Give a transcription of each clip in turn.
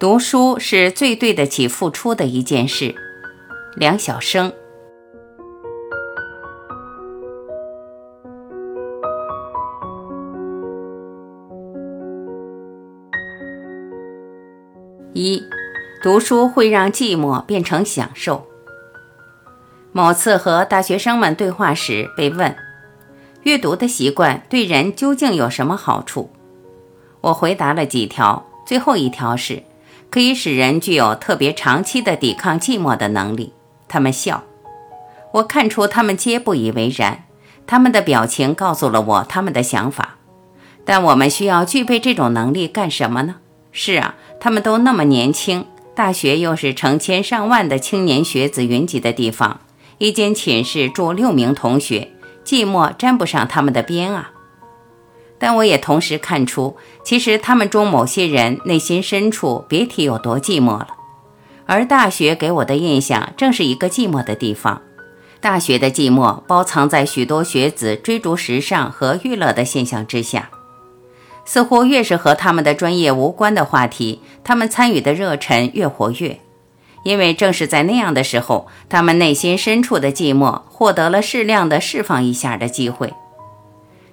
读书是最对得起付出的一件事。梁晓声。一，读书会让寂寞变成享受。某次和大学生们对话时，被问：“阅读的习惯对人究竟有什么好处？”我回答了几条，最后一条是。可以使人具有特别长期的抵抗寂寞的能力。他们笑，我看出他们皆不以为然。他们的表情告诉了我他们的想法。但我们需要具备这种能力干什么呢？是啊，他们都那么年轻，大学又是成千上万的青年学子云集的地方，一间寝室住六名同学，寂寞沾不上他们的边啊。但我也同时看出，其实他们中某些人内心深处别提有多寂寞了。而大学给我的印象正是一个寂寞的地方。大学的寂寞包藏在许多学子追逐时尚和娱乐的现象之下。似乎越是和他们的专业无关的话题，他们参与的热忱越活跃。因为正是在那样的时候，他们内心深处的寂寞获得了适量的释放一下的机会。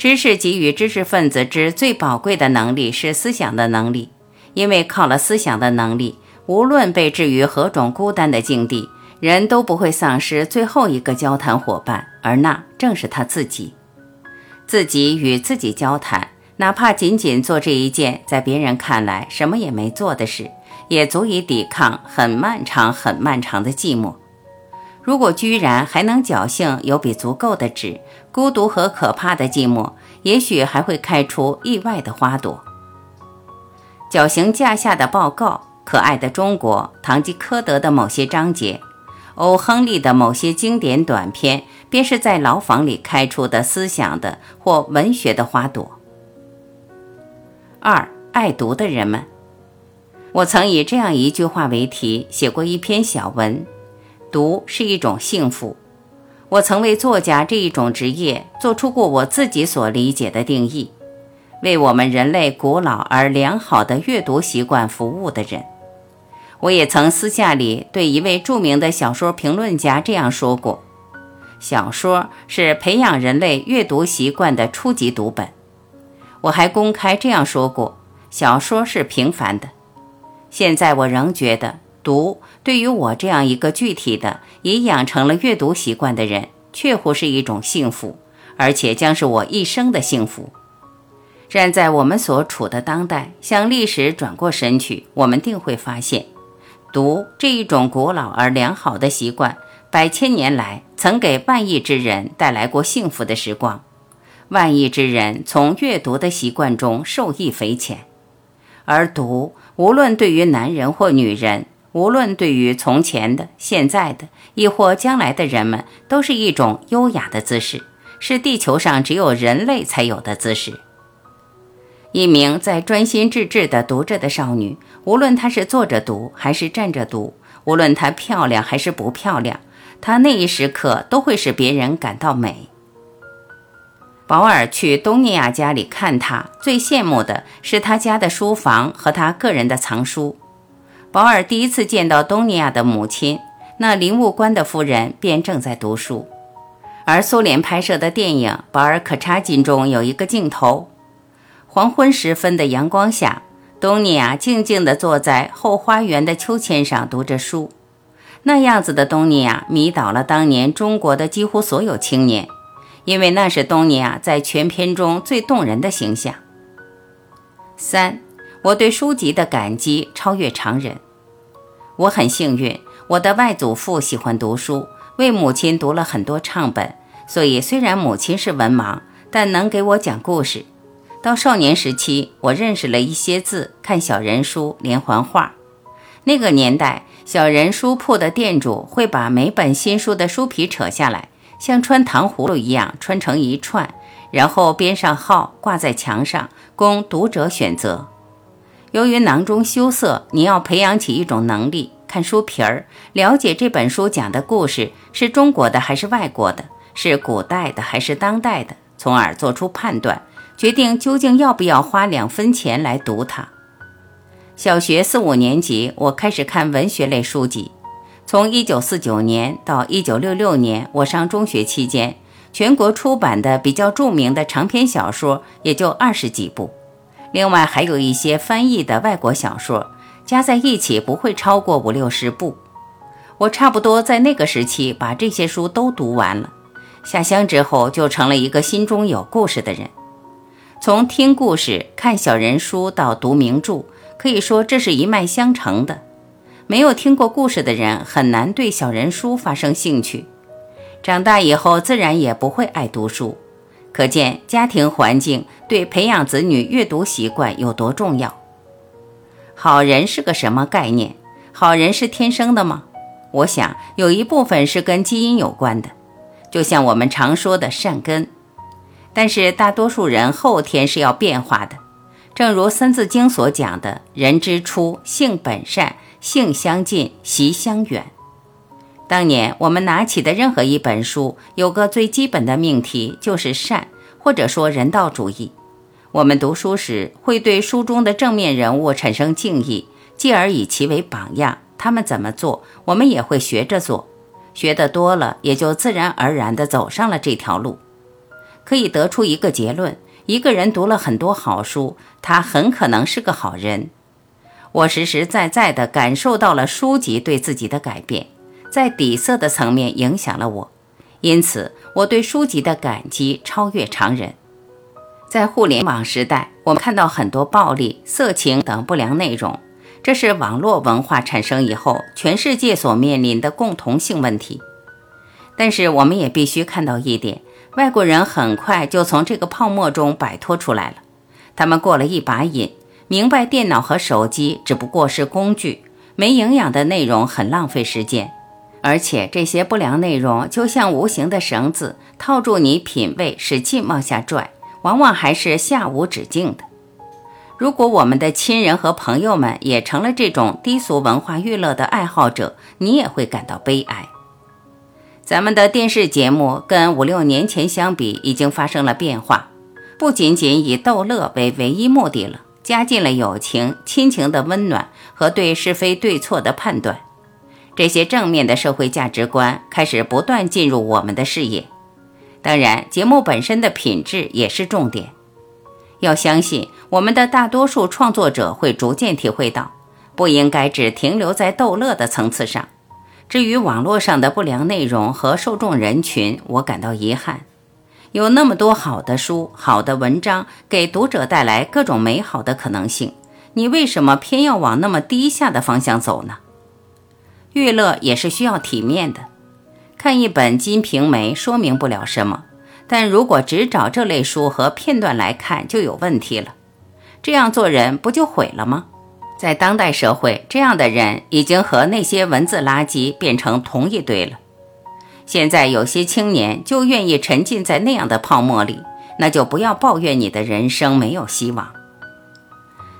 知识给予知识分子之最宝贵的能力是思想的能力，因为靠了思想的能力，无论被置于何种孤单的境地，人都不会丧失最后一个交谈伙伴，而那正是他自己。自己与自己交谈，哪怕仅仅做这一件在别人看来什么也没做的事，也足以抵抗很漫长、很漫长的寂寞。如果居然还能侥幸有笔足够的纸，孤独和可怕的寂寞，也许还会开出意外的花朵。绞刑架下的报告，可爱的中国，堂吉诃德的某些章节，欧亨利的某些经典短篇，便是在牢房里开出的思想的或文学的花朵。二，爱读的人们，我曾以这样一句话为题写过一篇小文。读是一种幸福。我曾为作家这一种职业做出过我自己所理解的定义：为我们人类古老而良好的阅读习惯服务的人。我也曾私下里对一位著名的小说评论家这样说过：小说是培养人类阅读习惯的初级读本。我还公开这样说过：小说是平凡的。现在我仍觉得。读对于我这样一个具体的、已养成了阅读习惯的人，确乎是一种幸福，而且将是我一生的幸福。站在我们所处的当代，向历史转过身去，我们定会发现，读这一种古老而良好的习惯，百千年来曾给万亿之人带来过幸福的时光，万亿之人从阅读的习惯中受益匪浅，而读无论对于男人或女人。无论对于从前的、现在的，亦或将来的人们，都是一种优雅的姿势，是地球上只有人类才有的姿势。一名在专心致志地读着的少女，无论她是坐着读还是站着读，无论她漂亮还是不漂亮，她那一时刻都会使别人感到美。保尔去东尼亚家里看她，最羡慕的是她家的书房和她个人的藏书。保尔第一次见到东尼亚的母亲，那林务官的夫人便正在读书。而苏联拍摄的电影《保尔可察金》中有一个镜头，黄昏时分的阳光下，东尼亚静静地坐在后花园的秋千上读着书。那样子的东尼亚迷倒了当年中国的几乎所有青年，因为那是东尼亚在全片中最动人的形象。三。我对书籍的感激超越常人。我很幸运，我的外祖父喜欢读书，为母亲读了很多唱本，所以虽然母亲是文盲，但能给我讲故事。到少年时期，我认识了一些字，看小人书、连环画。那个年代，小人书铺的店主会把每本新书的书皮扯下来，像穿糖葫芦一样穿成一串，然后编上号，挂在墙上，供读者选择。由于囊中羞涩，你要培养起一种能力，看书皮儿，了解这本书讲的故事是中国的还是外国的，是古代的还是当代的，从而做出判断，决定究竟要不要花两分钱来读它。小学四五年级，我开始看文学类书籍。从1949年到1966年，我上中学期间，全国出版的比较著名的长篇小说也就二十几部，另外还有一些翻译的外国小说，加在一起不会超过五六十部。我差不多在那个时期把这些书都读完了。下乡之后，就成了一个心中有故事的人。从听故事、看小人书到读名著。可以说这是一脉相承的。没有听过故事的人很难对小人书发生兴趣，长大以后自然也不会爱读书。可见家庭环境对培养子女阅读习惯有多重要。好人是个什么概念？好人是天生的吗？我想有一部分是跟基因有关的，就像我们常说的善根。但是大多数人后天是要变化的。正如《三字经》所讲的：“人之初，性本善，性相近，习相远。”当年我们拿起的任何一本书，有个最基本的命题就是善，或者说人道主义。我们读书时会对书中的正面人物产生敬意，继而以其为榜样，他们怎么做，我们也会学着做。学得多了，也就自然而然地走上了这条路。可以得出一个结论。一个人读了很多好书，他很可能是个好人。我实实在在地感受到了书籍对自己的改变，在底色的层面影响了我，因此我对书籍的感激超越常人。在互联网时代，我们看到很多暴力、色情等不良内容，这是网络文化产生以后全世界所面临的共同性问题。但是，我们也必须看到一点。外国人很快就从这个泡沫中摆脱出来了，他们过了一把瘾，明白电脑和手机只不过是工具，没营养的内容很浪费时间，而且这些不良内容就像无形的绳子，套住你品味，使劲往下拽，往往还是下无止境的。如果我们的亲人和朋友们也成了这种低俗文化娱乐的爱好者，你也会感到悲哀。咱们的电视节目跟五六年前相比，已经发生了变化，不仅仅以逗乐为唯一目的了，加进了友情、亲情的温暖和对是非对错的判断，这些正面的社会价值观开始不断进入我们的视野。当然，节目本身的品质也是重点。要相信，我们的大多数创作者会逐渐体会到，不应该只停留在逗乐的层次上。至于网络上的不良内容和受众人群，我感到遗憾。有那么多好的书、好的文章，给读者带来各种美好的可能性，你为什么偏要往那么低下的方向走呢？娱乐也是需要体面的。看一本《金瓶梅》说明不了什么，但如果只找这类书和片段来看，就有问题了。这样做人不就毁了吗？在当代社会，这样的人已经和那些文字垃圾变成同一堆了。现在有些青年就愿意沉浸在那样的泡沫里，那就不要抱怨你的人生没有希望。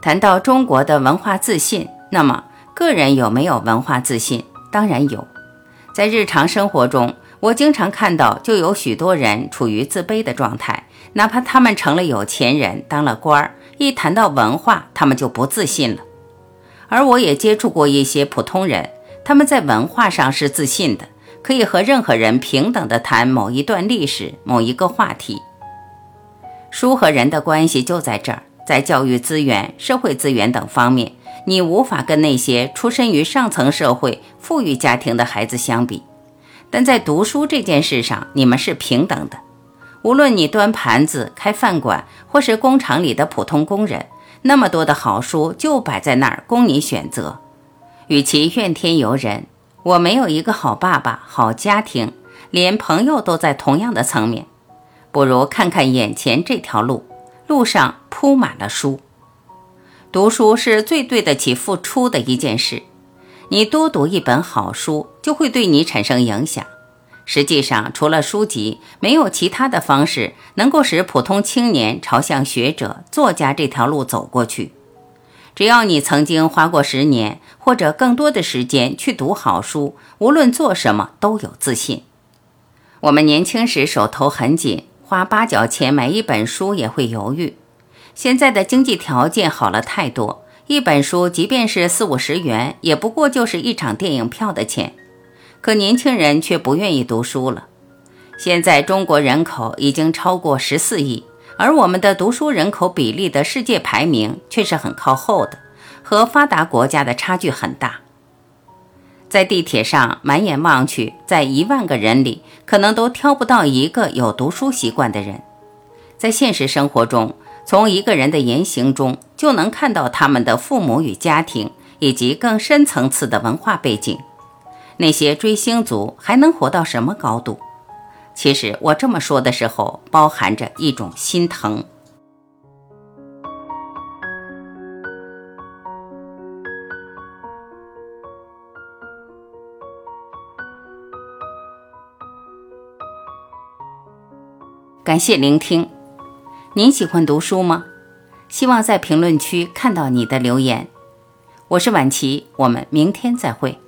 谈到中国的文化自信，那么个人有没有文化自信？当然有。在日常生活中，我经常看到就有许多人处于自卑的状态，哪怕他们成了有钱人，当了官儿，一谈到文化，他们就不自信了。而我也接触过一些普通人，他们在文化上是自信的，可以和任何人平等的谈某一段历史、某一个话题。书和人的关系就在这儿，在教育资源、社会资源等方面，你无法跟那些出身于上层社会、富裕家庭的孩子相比。但在读书这件事上，你们是平等的。无论你端盘子、开饭馆，或是工厂里的普通工人。那么多的好书就摆在那儿供你选择，与其怨天尤人，我没有一个好爸爸、好家庭，连朋友都在同样的层面，不如看看眼前这条路，路上铺满了书。读书是最对得起付出的一件事，你多读一本好书，就会对你产生影响。实际上，除了书籍，没有其他的方式能够使普通青年朝向学者、作家这条路走过去。只要你曾经花过十年或者更多的时间去读好书，无论做什么都有自信。我们年轻时手头很紧，花八角钱买一本书也会犹豫。现在的经济条件好了太多，一本书即便是四五十元，也不过就是一场电影票的钱。可年轻人却不愿意读书了。现在中国人口已经超过十四亿，而我们的读书人口比例的世界排名却是很靠后的，和发达国家的差距很大。在地铁上满眼望去，在一万个人里，可能都挑不到一个有读书习惯的人。在现实生活中，从一个人的言行中就能看到他们的父母与家庭，以及更深层次的文化背景。那些追星族还能活到什么高度？其实我这么说的时候，包含着一种心疼。感谢聆听。您喜欢读书吗？希望在评论区看到你的留言。我是晚琪，我们明天再会。